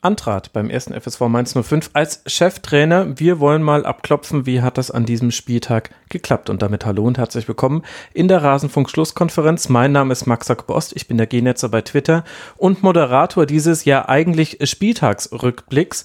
antrat beim ersten FSV Mainz 05 als Cheftrainer. Wir wollen mal abklopfen, wie hat das an diesem Spieltag geklappt. Und damit hallo und herzlich willkommen in der Rasenfunk-Schlusskonferenz. Mein Name ist Max Bost, ich bin der G-Netzer bei Twitter und Moderator dieses ja eigentlich Spieltagsrückblicks.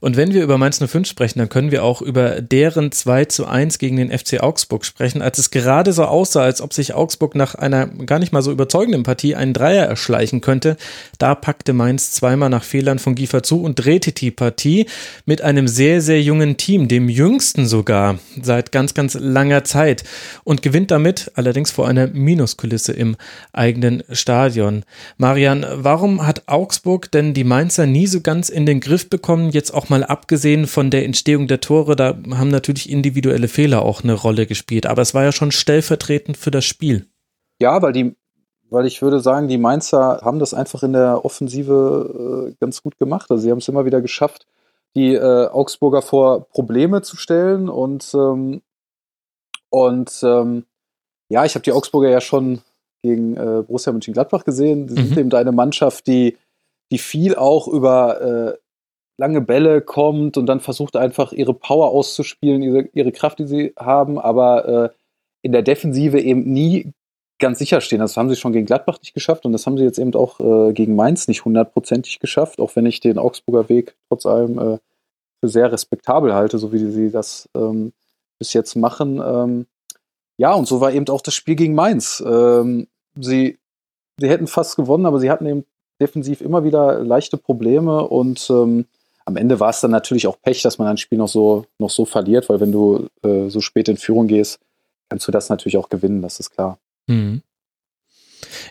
Und wenn wir über Mainz 05 sprechen, dann können wir auch über deren 2 zu 1 gegen den FC Augsburg sprechen, als es gerade so aussah, als ob sich Augsburg nach einer gar nicht mal so überzeugenden Partie einen Dreier erschleichen könnte. Da packte Mainz zweimal nach Fehlern von Giefer zu und drehte die Partie mit einem sehr, sehr jungen Team, dem jüngsten sogar, seit ganz, ganz langer Zeit und gewinnt damit allerdings vor einer Minuskulisse im eigenen Stadion. Marian, warum hat Augsburg denn die Mainzer nie so ganz in den Griff bekommen, jetzt auch mal abgesehen von der Entstehung der Tore, da haben natürlich individuelle Fehler auch eine Rolle gespielt. Aber es war ja schon stellvertretend für das Spiel. Ja, weil die, weil ich würde sagen, die Mainzer haben das einfach in der Offensive äh, ganz gut gemacht. Also sie haben es immer wieder geschafft, die äh, Augsburger vor Probleme zu stellen und ähm, und ähm, ja, ich habe die Augsburger ja schon gegen äh, Borussia Mönchengladbach gesehen. Sie mhm. sind eben eine Mannschaft, die, die viel auch über äh, lange Bälle kommt und dann versucht einfach ihre Power auszuspielen, ihre, ihre Kraft, die sie haben, aber äh, in der Defensive eben nie ganz sicher stehen. Das haben sie schon gegen Gladbach nicht geschafft und das haben sie jetzt eben auch äh, gegen Mainz nicht hundertprozentig geschafft, auch wenn ich den Augsburger Weg trotz allem äh, für sehr respektabel halte, so wie sie das ähm, bis jetzt machen. Ähm, ja, und so war eben auch das Spiel gegen Mainz. Ähm, sie, sie hätten fast gewonnen, aber sie hatten eben defensiv immer wieder leichte Probleme und ähm, am Ende war es dann natürlich auch Pech, dass man ein Spiel noch so, noch so verliert, weil wenn du äh, so spät in Führung gehst, kannst du das natürlich auch gewinnen, das ist klar. Mhm.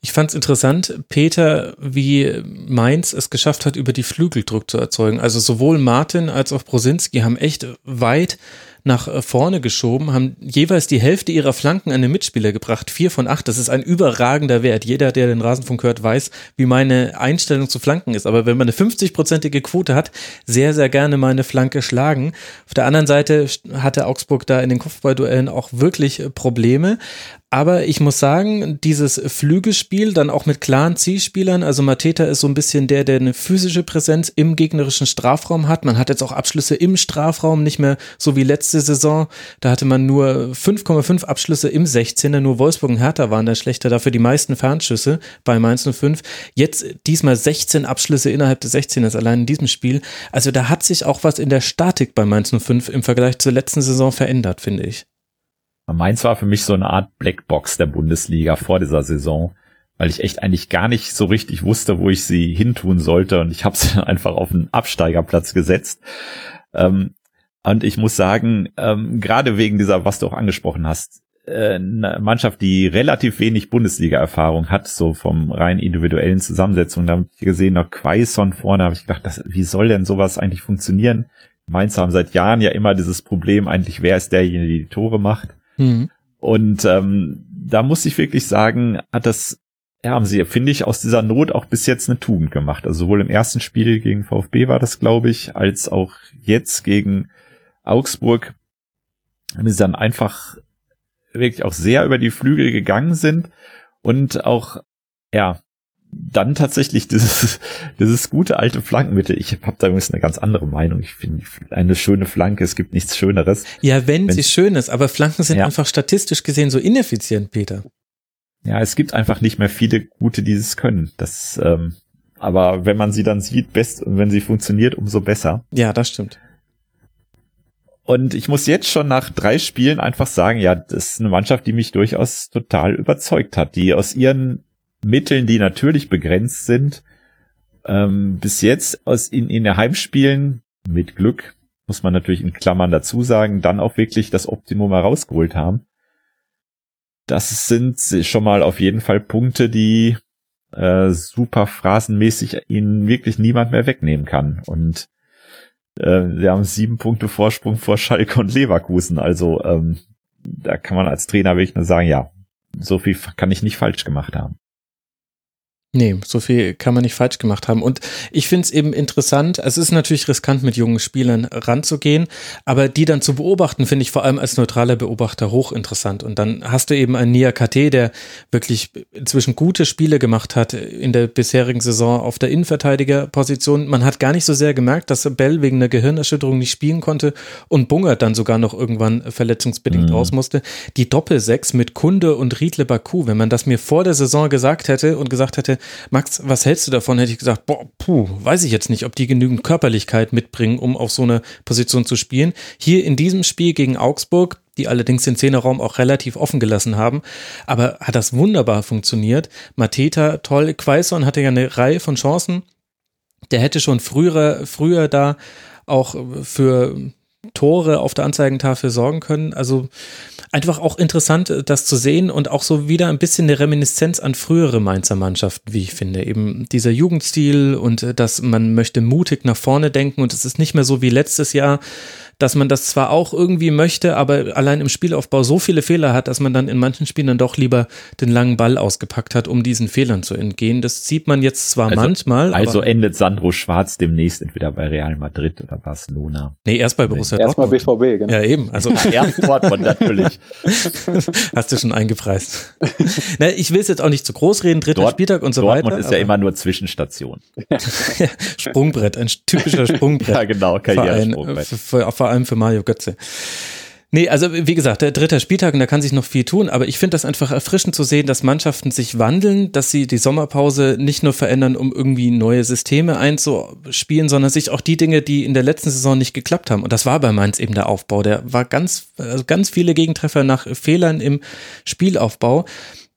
Ich fand es interessant, Peter, wie Mainz es geschafft hat, über die Flügel Druck zu erzeugen. Also sowohl Martin als auch Brosinski haben echt weit nach äh, vorne geschoben, haben jeweils die Hälfte ihrer Flanken an den Mitspieler gebracht. Vier von acht, das ist ein überragender Wert. Jeder, der den Rasenfunk hört, weiß, wie meine Einstellung zu Flanken ist. Aber wenn man eine 50-prozentige Quote hat, sehr, sehr gerne meine Flanke schlagen. Auf der anderen Seite hatte Augsburg da in den Kopfballduellen auch wirklich äh, Probleme. Aber ich muss sagen, dieses Flügelspiel dann auch mit klaren Zielspielern, also Mateta ist so ein bisschen der, der eine physische Präsenz im gegnerischen Strafraum hat. Man hat jetzt auch Abschlüsse im Strafraum, nicht mehr so wie letzte Saison. Da hatte man nur 5,5 Abschlüsse im 16er, nur Wolfsburg und Hertha waren da schlechter, dafür die meisten Fernschüsse bei Mainz 05. Jetzt diesmal 16 Abschlüsse innerhalb des 16ers allein in diesem Spiel. Also da hat sich auch was in der Statik bei Mainz 05 im Vergleich zur letzten Saison verändert, finde ich. Mainz war für mich so eine Art Blackbox der Bundesliga vor dieser Saison, weil ich echt eigentlich gar nicht so richtig wusste, wo ich sie hintun sollte und ich habe sie einfach auf einen Absteigerplatz gesetzt. Ähm, und ich muss sagen, ähm, gerade wegen dieser, was du auch angesprochen hast, äh, eine Mannschaft, die relativ wenig Bundesliga-Erfahrung hat, so vom rein individuellen Zusammensetzung, da habe ich gesehen, noch Quaison vorne, habe ich gedacht, das, wie soll denn sowas eigentlich funktionieren? Mainz haben seit Jahren ja immer dieses Problem, eigentlich, wer ist derjenige, der die Tore macht. Mhm. Und ähm, da muss ich wirklich sagen, hat das, ja, haben sie, finde ich, aus dieser Not auch bis jetzt eine Tugend gemacht. Also sowohl im ersten Spiel gegen VfB war das, glaube ich, als auch jetzt gegen Augsburg, haben sie dann einfach wirklich auch sehr über die Flügel gegangen sind und auch, ja, dann tatsächlich dieses, dieses gute alte Flankenmittel. Ich habe da übrigens eine ganz andere Meinung. Ich finde eine schöne Flanke, es gibt nichts Schöneres. Ja, wenn, wenn sie schön ist, aber Flanken sind ja. einfach statistisch gesehen so ineffizient, Peter. Ja, es gibt einfach nicht mehr viele gute, die es können. Das, ähm, aber wenn man sie dann sieht, best und wenn sie funktioniert, umso besser. Ja, das stimmt. Und ich muss jetzt schon nach drei Spielen einfach sagen, ja, das ist eine Mannschaft, die mich durchaus total überzeugt hat, die aus ihren Mitteln, die natürlich begrenzt sind, ähm, bis jetzt aus in, in der Heimspielen mit Glück, muss man natürlich in Klammern dazu sagen, dann auch wirklich das Optimum herausgeholt haben. Das sind schon mal auf jeden Fall Punkte, die äh, super phrasenmäßig ihnen wirklich niemand mehr wegnehmen kann. Und äh, sie haben sieben Punkte Vorsprung vor Schalke und Leverkusen. Also ähm, da kann man als Trainer wirklich nur sagen, ja, so viel kann ich nicht falsch gemacht haben. Nee, so viel kann man nicht falsch gemacht haben. Und ich finde es eben interessant, es ist natürlich riskant, mit jungen Spielern ranzugehen, aber die dann zu beobachten, finde ich vor allem als neutraler Beobachter hochinteressant. Und dann hast du eben einen Nia KT, der wirklich inzwischen gute Spiele gemacht hat in der bisherigen Saison auf der Innenverteidigerposition. Man hat gar nicht so sehr gemerkt, dass Bell wegen einer Gehirnerschütterung nicht spielen konnte und Bungert dann sogar noch irgendwann verletzungsbedingt mhm. raus musste. Die Doppelsechs mit Kunde und Riedle Baku, wenn man das mir vor der Saison gesagt hätte und gesagt hätte, Max, was hältst du davon? Hätte ich gesagt, boah, puh, weiß ich jetzt nicht, ob die genügend Körperlichkeit mitbringen, um auf so eine Position zu spielen. Hier in diesem Spiel gegen Augsburg, die allerdings den Zehnerraum auch relativ offen gelassen haben, aber hat das wunderbar funktioniert. Mateta, toll, Quaison hatte ja eine Reihe von Chancen. Der hätte schon früher, früher da auch für Tore auf der Anzeigentafel sorgen können. Also einfach auch interessant, äh, das zu sehen und auch so wieder ein bisschen eine Reminiszenz an frühere Mainzer Mannschaften, wie ich finde. Eben dieser Jugendstil und äh, dass man möchte mutig nach vorne denken und es ist nicht mehr so wie letztes Jahr, dass man das zwar auch irgendwie möchte, aber allein im Spielaufbau so viele Fehler hat, dass man dann in manchen Spielen dann doch lieber den langen Ball ausgepackt hat, um diesen Fehlern zu entgehen. Das sieht man jetzt zwar also, manchmal. Also endet Sandro Schwarz demnächst entweder bei Real Madrid oder Barcelona. Nee, erst bei Borussia Erst Dortmund. Erstmal BVB, genau. Ja, eben. Also erst Dortmund natürlich. Hast du schon eingepreist. Na, ich will es jetzt auch nicht zu groß reden, dritter Dort, Spieltag und so Dortmund weiter. Dortmund ist ja immer nur Zwischenstation. Sprungbrett, ein typischer Sprungbrett. ja, genau, Karrieresprungbrett. Für, vor allem für Mario Götze. Nee, also wie gesagt, der dritte Spieltag und da kann sich noch viel tun, aber ich finde das einfach erfrischend zu sehen, dass Mannschaften sich wandeln, dass sie die Sommerpause nicht nur verändern, um irgendwie neue Systeme einzuspielen, sondern sich auch die Dinge, die in der letzten Saison nicht geklappt haben. Und das war bei Mainz eben der Aufbau. Der war ganz, also ganz viele Gegentreffer nach Fehlern im Spielaufbau.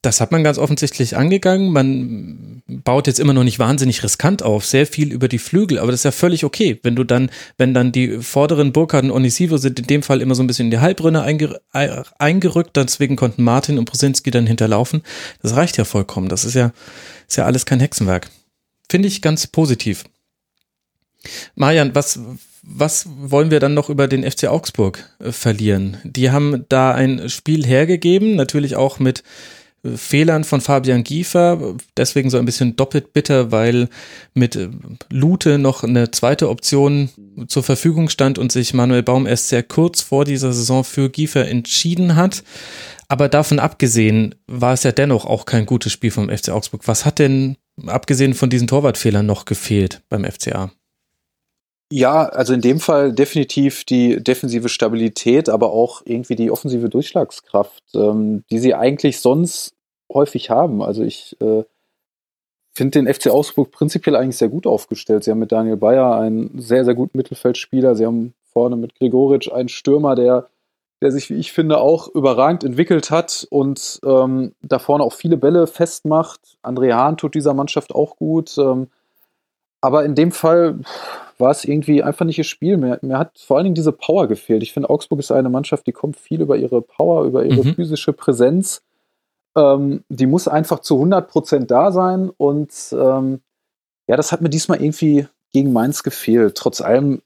Das hat man ganz offensichtlich angegangen. Man baut jetzt immer noch nicht wahnsinnig riskant auf, sehr viel über die Flügel, aber das ist ja völlig okay. Wenn du dann, wenn dann die vorderen Burkhardt und Onisivo sind in dem Fall immer so ein bisschen in die Halbrunde eingerückt, deswegen konnten Martin und Prosinski dann hinterlaufen. Das reicht ja vollkommen. Das ist ja, ist ja alles kein Hexenwerk. Finde ich ganz positiv. Marian, was, was wollen wir dann noch über den FC Augsburg äh, verlieren? Die haben da ein Spiel hergegeben, natürlich auch mit Fehlern von Fabian Giefer, deswegen so ein bisschen doppelt bitter, weil mit Lute noch eine zweite Option zur Verfügung stand und sich Manuel Baum erst sehr kurz vor dieser Saison für Giefer entschieden hat. Aber davon abgesehen war es ja dennoch auch kein gutes Spiel vom FC Augsburg. Was hat denn abgesehen von diesen Torwartfehlern noch gefehlt beim FCA? Ja, also in dem Fall definitiv die defensive Stabilität, aber auch irgendwie die offensive Durchschlagskraft, ähm, die sie eigentlich sonst häufig haben. Also ich äh, finde den FC Augsburg prinzipiell eigentlich sehr gut aufgestellt. Sie haben mit Daniel Bayer einen sehr, sehr guten Mittelfeldspieler. Sie haben vorne mit Gregoritsch einen Stürmer, der, der sich, wie ich finde, auch überragend entwickelt hat und ähm, da vorne auch viele Bälle festmacht. André Hahn tut dieser Mannschaft auch gut. Ähm, aber in dem Fall war es irgendwie einfach nicht ihr Spiel. Mir, mir hat vor allen Dingen diese Power gefehlt. Ich finde, Augsburg ist eine Mannschaft, die kommt viel über ihre Power, über ihre mhm. physische Präsenz. Ähm, die muss einfach zu 100% da sein. Und ähm, ja, das hat mir diesmal irgendwie gegen Mainz gefehlt. Trotz allem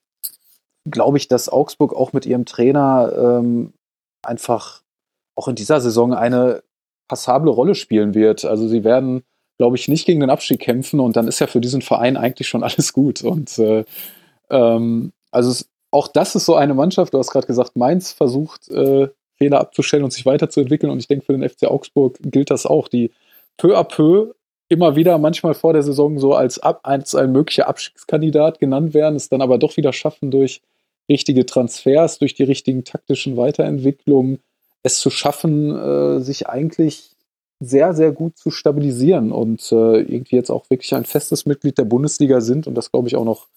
glaube ich, dass Augsburg auch mit ihrem Trainer ähm, einfach auch in dieser Saison eine passable Rolle spielen wird. Also sie werden glaube ich, nicht gegen den Abstieg kämpfen und dann ist ja für diesen Verein eigentlich schon alles gut. Und äh, ähm, also es, auch das ist so eine Mannschaft, du hast gerade gesagt, Mainz versucht, äh, Fehler abzustellen und sich weiterzuentwickeln. Und ich denke, für den FC Augsburg gilt das auch, die peu à peu immer wieder manchmal vor der Saison so als, ab, als ein möglicher Abstiegskandidat genannt werden, es dann aber doch wieder schaffen durch richtige Transfers, durch die richtigen taktischen Weiterentwicklungen, es zu schaffen, äh, sich eigentlich sehr, sehr gut zu stabilisieren und äh, irgendwie jetzt auch wirklich ein festes Mitglied der Bundesliga sind und das, glaube ich, auch noch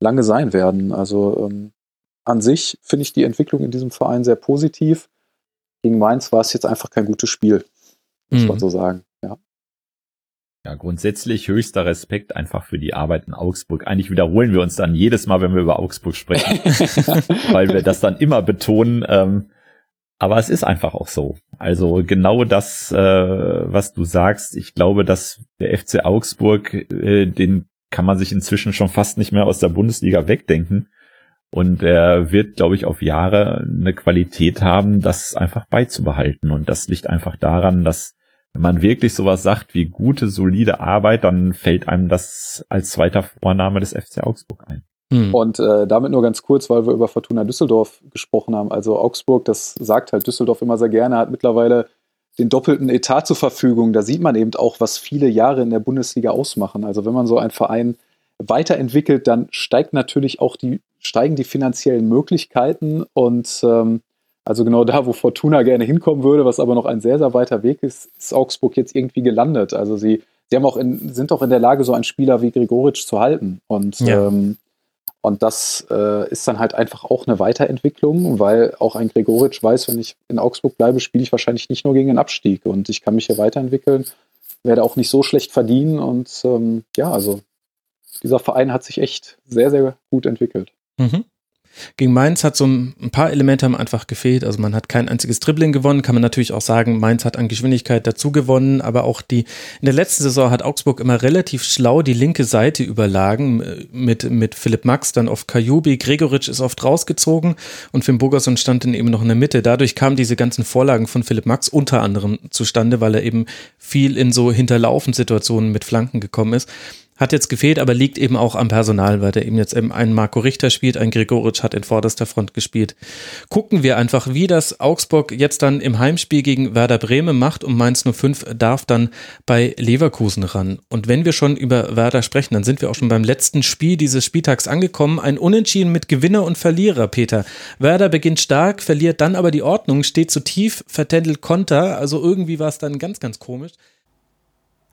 lange sein werden. Also ähm, an sich finde ich die Entwicklung in diesem Verein sehr positiv. Gegen Mainz war es jetzt einfach kein gutes Spiel, muss mhm. man so sagen. Ja. Ja, grundsätzlich höchster Respekt einfach für die Arbeit in Augsburg. Eigentlich wiederholen wir uns dann jedes Mal, wenn wir über Augsburg sprechen, weil wir das dann immer betonen. Ähm, aber es ist einfach auch so. Also genau das, äh, was du sagst. Ich glaube, dass der FC Augsburg, äh, den kann man sich inzwischen schon fast nicht mehr aus der Bundesliga wegdenken. Und er wird, glaube ich, auf Jahre eine Qualität haben, das einfach beizubehalten. Und das liegt einfach daran, dass wenn man wirklich sowas sagt wie gute, solide Arbeit, dann fällt einem das als zweiter Vorname des FC Augsburg ein. Hm. Und äh, damit nur ganz kurz, weil wir über Fortuna Düsseldorf gesprochen haben. Also Augsburg, das sagt halt Düsseldorf immer sehr gerne, hat mittlerweile den doppelten Etat zur Verfügung. Da sieht man eben auch, was viele Jahre in der Bundesliga ausmachen. Also wenn man so einen Verein weiterentwickelt, dann steigt natürlich auch die, steigen die finanziellen Möglichkeiten und ähm, also genau da, wo Fortuna gerne hinkommen würde, was aber noch ein sehr, sehr weiter Weg ist, ist Augsburg jetzt irgendwie gelandet. Also sie, sie haben auch in, sind auch in der Lage, so einen Spieler wie Gregoritsch zu halten. Und, ja. ähm, und das äh, ist dann halt einfach auch eine Weiterentwicklung, weil auch ein Gregoritsch weiß, wenn ich in Augsburg bleibe, spiele ich wahrscheinlich nicht nur gegen den Abstieg und ich kann mich hier weiterentwickeln, werde auch nicht so schlecht verdienen und ähm, ja, also dieser Verein hat sich echt sehr, sehr gut entwickelt. Mhm. Gegen Mainz hat so ein paar Elemente haben einfach gefehlt. Also man hat kein einziges Dribbling gewonnen, kann man natürlich auch sagen, Mainz hat an Geschwindigkeit dazu gewonnen, aber auch die, in der letzten Saison hat Augsburg immer relativ schlau die linke Seite überlagen äh, mit, mit Philipp Max, dann auf Kajubi, Gregoritsch ist oft rausgezogen und Finn Bogerson stand dann eben noch in der Mitte. Dadurch kamen diese ganzen Vorlagen von Philipp Max unter anderem zustande, weil er eben viel in so Hinterlaufensituationen mit Flanken gekommen ist. Hat jetzt gefehlt, aber liegt eben auch am Personal, weil der eben jetzt eben einen Marco Richter spielt, ein Gregoritsch hat in vorderster Front gespielt. Gucken wir einfach, wie das Augsburg jetzt dann im Heimspiel gegen Werder Bremen macht und Mainz 05 darf dann bei Leverkusen ran. Und wenn wir schon über Werder sprechen, dann sind wir auch schon beim letzten Spiel dieses Spieltags angekommen. Ein Unentschieden mit Gewinner und Verlierer, Peter. Werder beginnt stark, verliert dann aber die Ordnung, steht zu tief, vertändelt Konter. Also irgendwie war es dann ganz, ganz komisch.